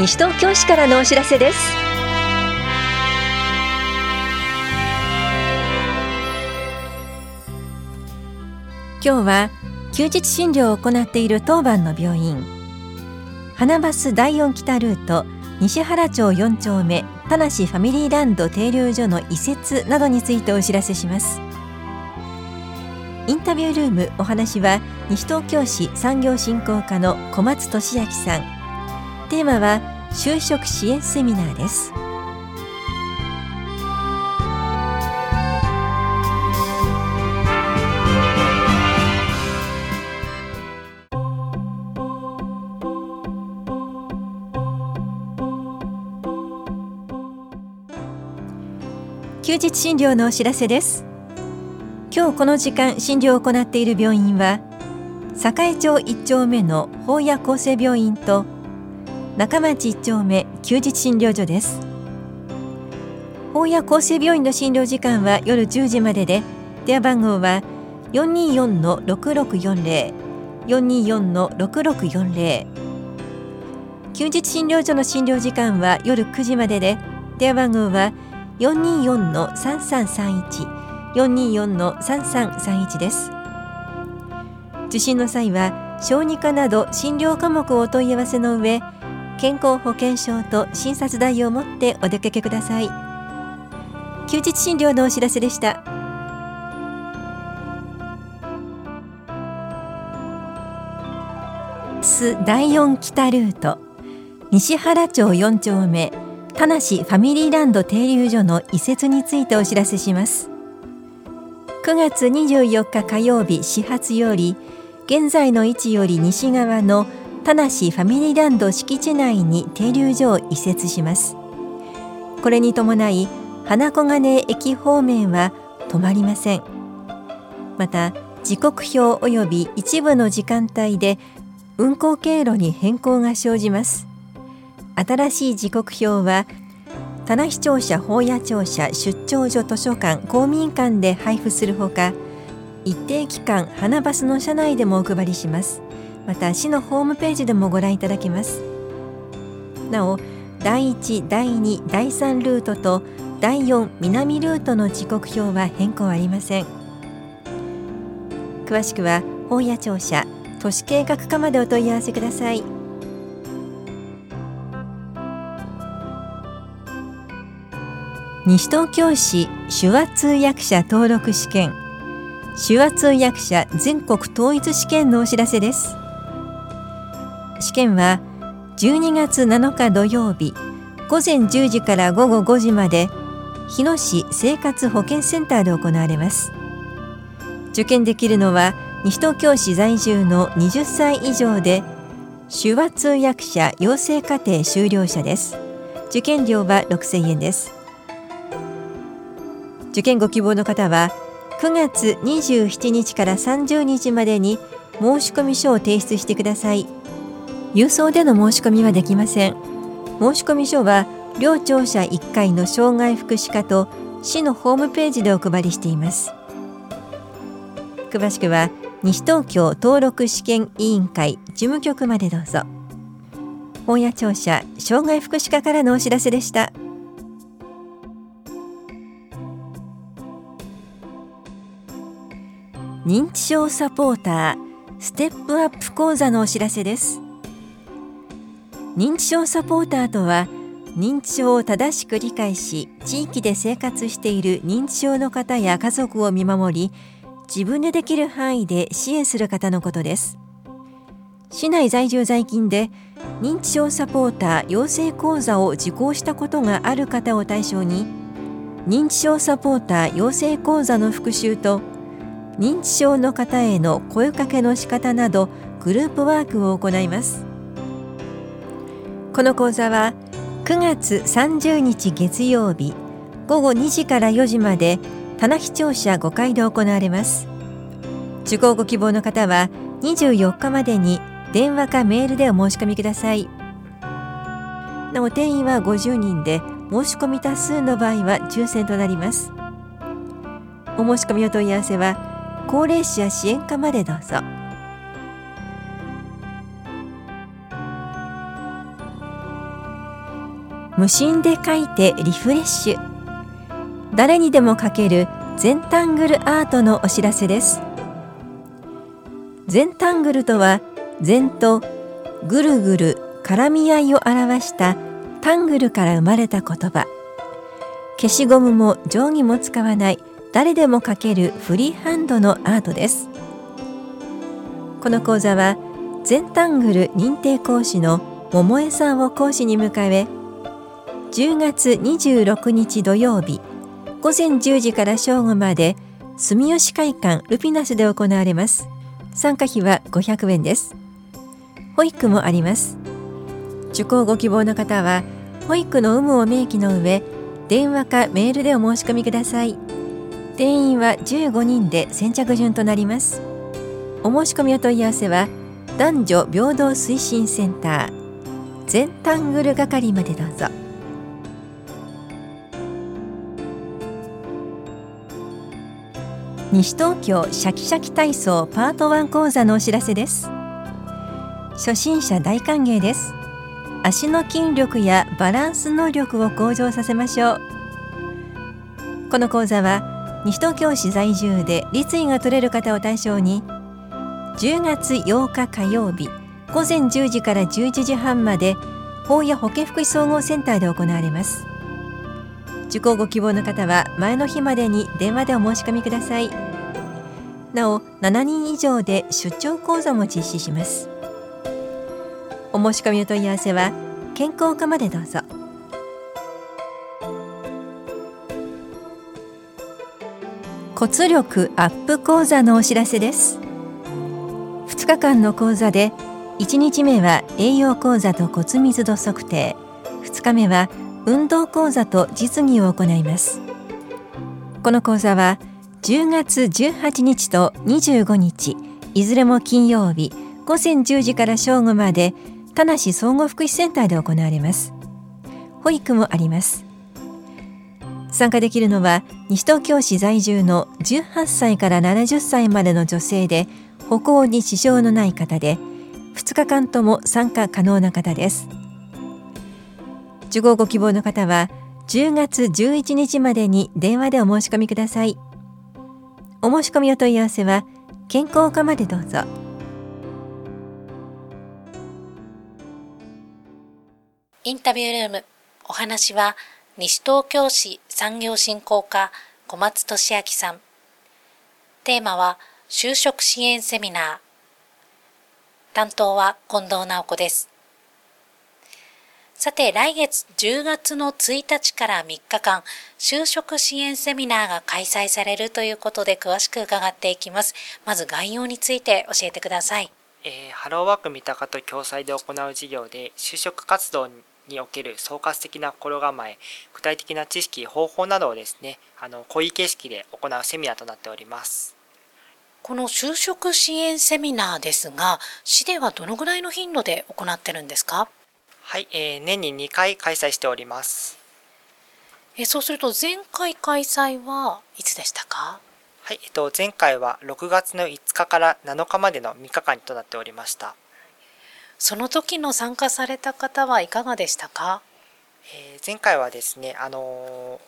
西東京市からのお知らせです。今日は休日診療を行っている当番の病院。花バス第4北ルート西原町4丁目田無ファミリーランド停留所の移設などについてお知らせします。インタビュールームお話は西東京市産業振興課の小松俊明さん。テーマは就職支援セミナーです。休日診療のお知らせです。今日この時間診療を行っている病院は栄町1丁目の法屋厚生病院と中町1丁目休日診療所です。法屋厚生病院の診療時間は夜10時までで電話番号は424-6640 424-6640休日診療所の診療時間は夜9時までで電話番号は424-3331 424-3331です。受診の際は小児科など診療科目をお問い合わせの上健康保険証と診察代を持ってお出かけください。休日診療のお知らせでした。第4北ルート西原町4丁目田無ファミリーランド停留所の移設についてお知らせします。9月24日火曜日始発より現在の位置より西側の田無ファミリーランド敷地内に停留所を移設します。これに伴い花小金駅方面は止まりません。また時刻表及び一部の時間帯で運行経路に変更が生じます。新しい時刻表は棚視聴者法屋庁舎出張所図書館公民館で配布するほか一定期間花バスの車内でもお配りします。また市のホームページでもご覧いただけます。なお第1第2第3ルートと第4南ルートの時刻表は変更ありません。詳しくは法屋庁舎都市計画課までお問い合わせください。西東京市手話通訳者登録試験。手話通訳者全国統一試験のお知らせです。試験は12月7日土曜日午前10時から午後5時まで日野市生活保健センターで行われます。受験できるのは西東京市在住の20歳以上で手話通訳者養成課程修了者です。受験料は6000円です。受験ご希望の方は9月27日から30日までに申込書を提出してください。郵送での申し込みはできません。申込書は両庁舎1階の障害福祉課と市のホームページでお配りしています。詳しくは西東京登録試験委員会事務局までどうぞ。本屋庁舎障害福祉課からのお知らせでした。認知症サポーターステップアップ講座のお知らせです。認知症サポーターとは認知症を正しく理解し地域で生活している認知症の方や家族を見守り自分でできる範囲で支援する方のことです。市内在住在勤で認知症サポーター養成講座を受講したことがある方を対象に認知症サポーター養成講座の復習と認知症の方への声かけの仕方などグループワークを行います。この講座は9月30日月曜日午後2時から4時まで棚視聴者5階で行われます。受講ご希望の方は24日までに電話かメールでお申し込みください。なお定員は50人で申し込み多数の場合は抽選となります。お申し込みお問い合わせは高齢者支援課までどうぞ。無心で書いてリフレッシュ。誰にでも書ける全タングルアートのお知らせです。全タングルとは全とぐるぐる絡み合いを表したタングルから生まれた言葉。消しゴムも定規も使わない誰でも書けるフリーハンドのアートです。この講座は全タングル認定講師の桃江さんを講師に迎え10月26日土曜日。午前10時から正午まで住吉会館ルピナスで行われます。参加費は500円です。保育もあります。受講ご希望の方は保育の有無を明記の上電話かメールでお申し込みください。定員は15人で先着順となります。お申し込みお問い合わせは男女平等推進センター全タングル係までどうぞ。西東京シャキシャキ体操パート1講座のお知らせです。初心者大歓迎です。足の筋力やバランス能力を向上させましょう。この講座は西東京市在住で立位が取れる方を対象に10月8日火曜日午前10時から11時半まで法や保健福祉総合センターで行われます。受講ご希望の方は前の日までに電話でお申し込みください。なお7人以上で出張講座も実施します。お申し込みお問い合わせは健康課までどうぞ。骨力アップ講座のお知らせです。2日間の講座で1日目は栄養講座と骨密度測定。2日目は運動講座と実技を行います。この講座は10月18日と25日いずれも金曜日午前10時から正午まで田梨総合福祉センターで行われます。保育もあります。参加できるのは西東京市在住の18歳から70歳までの女性で歩行に支障のない方で2日間とも参加可能な方です。受講ご希望の方は10月11日までに電話でお申し込みください。お申し込みお問い合わせは健康課までどうぞ。インタビュールームお話は西東京市産業振興課小松俊明さん。テーマは就職支援セミナー。担当は近藤直子です。さて来月10月の1日から3日間就職支援セミナーが開催されるということで詳しく伺っていきます。まず概要について教えてください。えー、ハローワーク三鷹と共催で行う事業で就職活動における総括的な心構え具体的な知識方法などをですねあの講義形式で行うセミナーとなっております。この就職支援セミナーですが市ではどのぐらいの頻度で行ってるんですか？はい、えー、年に2回開催しております。えそうすると前回開催はいつでしたか？はい、えっと、前回は6月の5日から7日までの3日間となっておりました。その時の参加された方はいかがでしたか、えー、前回はですね、あのー、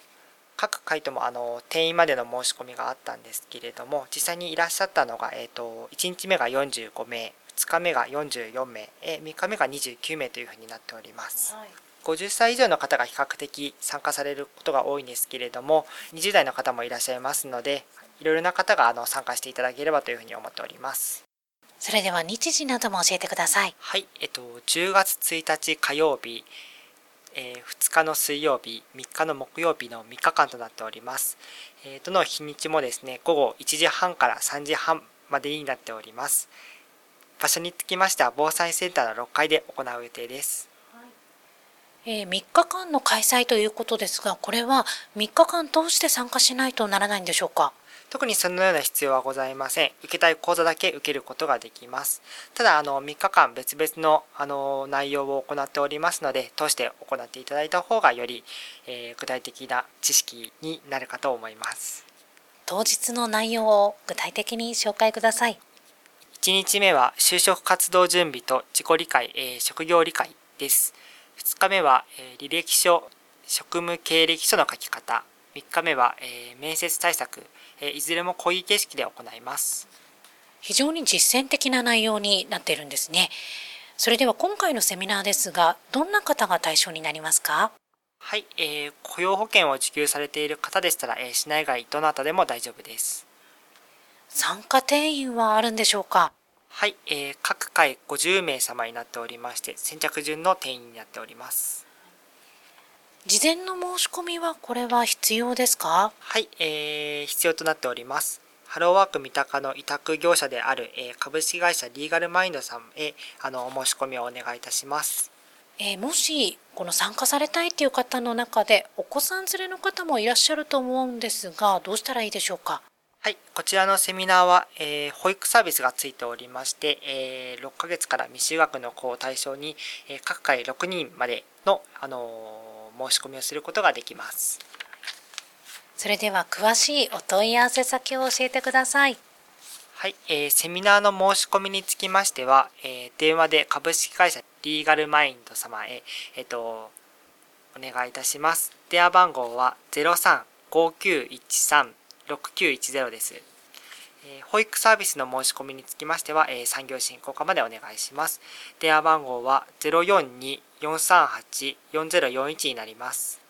各回とも、あのー、定員までの申し込みがあったんですけれども実際にいらっしゃったのが、えーと、1日目が45名2日目が44名、えー、3日目が29名というふうになっております。はい50歳以上の方が比較的参加されることが多いんですけれども20代の方もいらっしゃいますのでいろいろな方があの参加していただければというふうに思っておりますそれでは日時なども教えてください。はい、えっと、10月1日火曜日、えー、2日の水曜日、3日の木曜日の3日間となっております。えー、どの日にちもですね、午後1時半から3時半までになっております。場所につきましては、防災センターの6階で行う予定です。えー、3日間の開催ということですが、これは3日間通して参加しないとならないんでしょうか？特にそのような必要はございません。受けたい講座だけ受けることができます。ただ、あの、3日間別々の、あの、内容を行っておりますので、通して行っていただいた方がより、えー、具体的な知識になるかと思います。当日の内容を具体的に紹介ください。1日目は就職活動準備と自己理解、えー、職業理解です。2日目は、え履歴書職務経歴書の書き方。3日目は、え面接対策、えいずれも講義形式で行います。非常に実践的な内容になっているんですね。それでは今回のセミナーですがどんな方が対象になりますか？はい、えー、雇用保険を受給されている方でしたら、えー、市内外どなたでも大丈夫です参加定員はあるんでしょうか？はい、えー、各回50名様になっておりまして先着順の定員になっております。事前の申し込みはこれは必要ですか？はい、えー、必要となっております。ハローワーク三鷹の委託業者である、えー、株式会社リーガルマインドさんへあのお申し込みをお願いいたします。えー、もしこの参加されたいっていう方の中でお子さん連れの方もいらっしゃると思うんですがどうしたらいいでしょうか？はい、こちらのセミナーは、えー、保育サービスがついておりまして、えー、6ヶ月から未就学の子を対象に、えー、各回6人までの、あの申し込みをすることができます。それでは詳しいお問い合わせ先を教えてください。はい、えー、セミナーの申し込みにつきましては、えー、電話で株式会社リーガルマインド様へ、えっ、ー、と、お願いいたします。電話番号は035913 6910です。え保育サービスの申し込みにつきましては、え産業振興課までお願いします。電話番号は042-438-4041になります。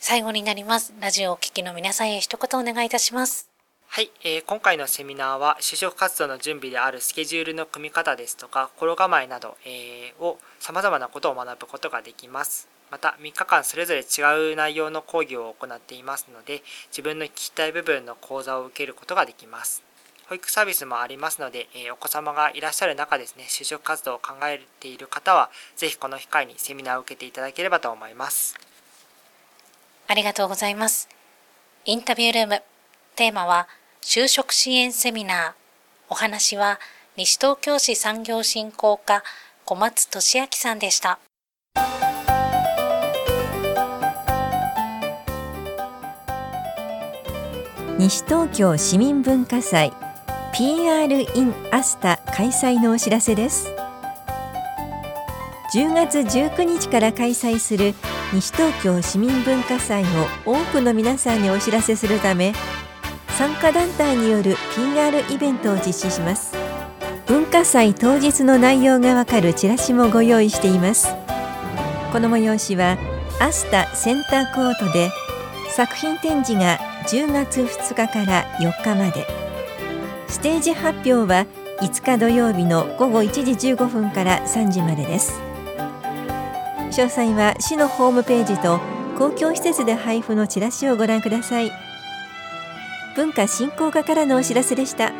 最後になります。ラジオをお聞きの皆さんへ一言お願いいたします。はい、えー、今回のセミナーは就職活動の準備であるスケジュールの組み方ですとか心構えなど、えー、を様々なことを学ぶことができます。また3日間それぞれ違う内容の講義を行っていますので自分の聞きたい部分の講座を受けることができます。保育サービスもありますので、えお子様がいらっしゃる中ですね就職活動を考えている方は是非この機会にセミナーを受けていただければと思います。ありがとうございます。インタビュールームテーマは就職支援セミナー。お話は西東京市産業振興課小松俊明さんでした。西東京市民文化祭 PR in アスタ開催のお知らせです。10月19日から開催する西東京市民文化祭を多くの皆さんにお知らせするため参加団体による PR イベントを実施します。文化祭当日の内容がわかるチラシもご用意しています。この催しはアスタセンターコートで作品展示が10月2日から4日まで。ステージ発表は5日土曜日の午後1時15分から3時までです。詳細は市のホームページと公共施設で配布のチラシをご覧ください。文化振興課からのお知らせでした。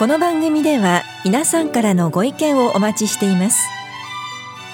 この番組では皆さんからのご意見をお待ちしています。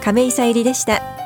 亀井さゆりでした。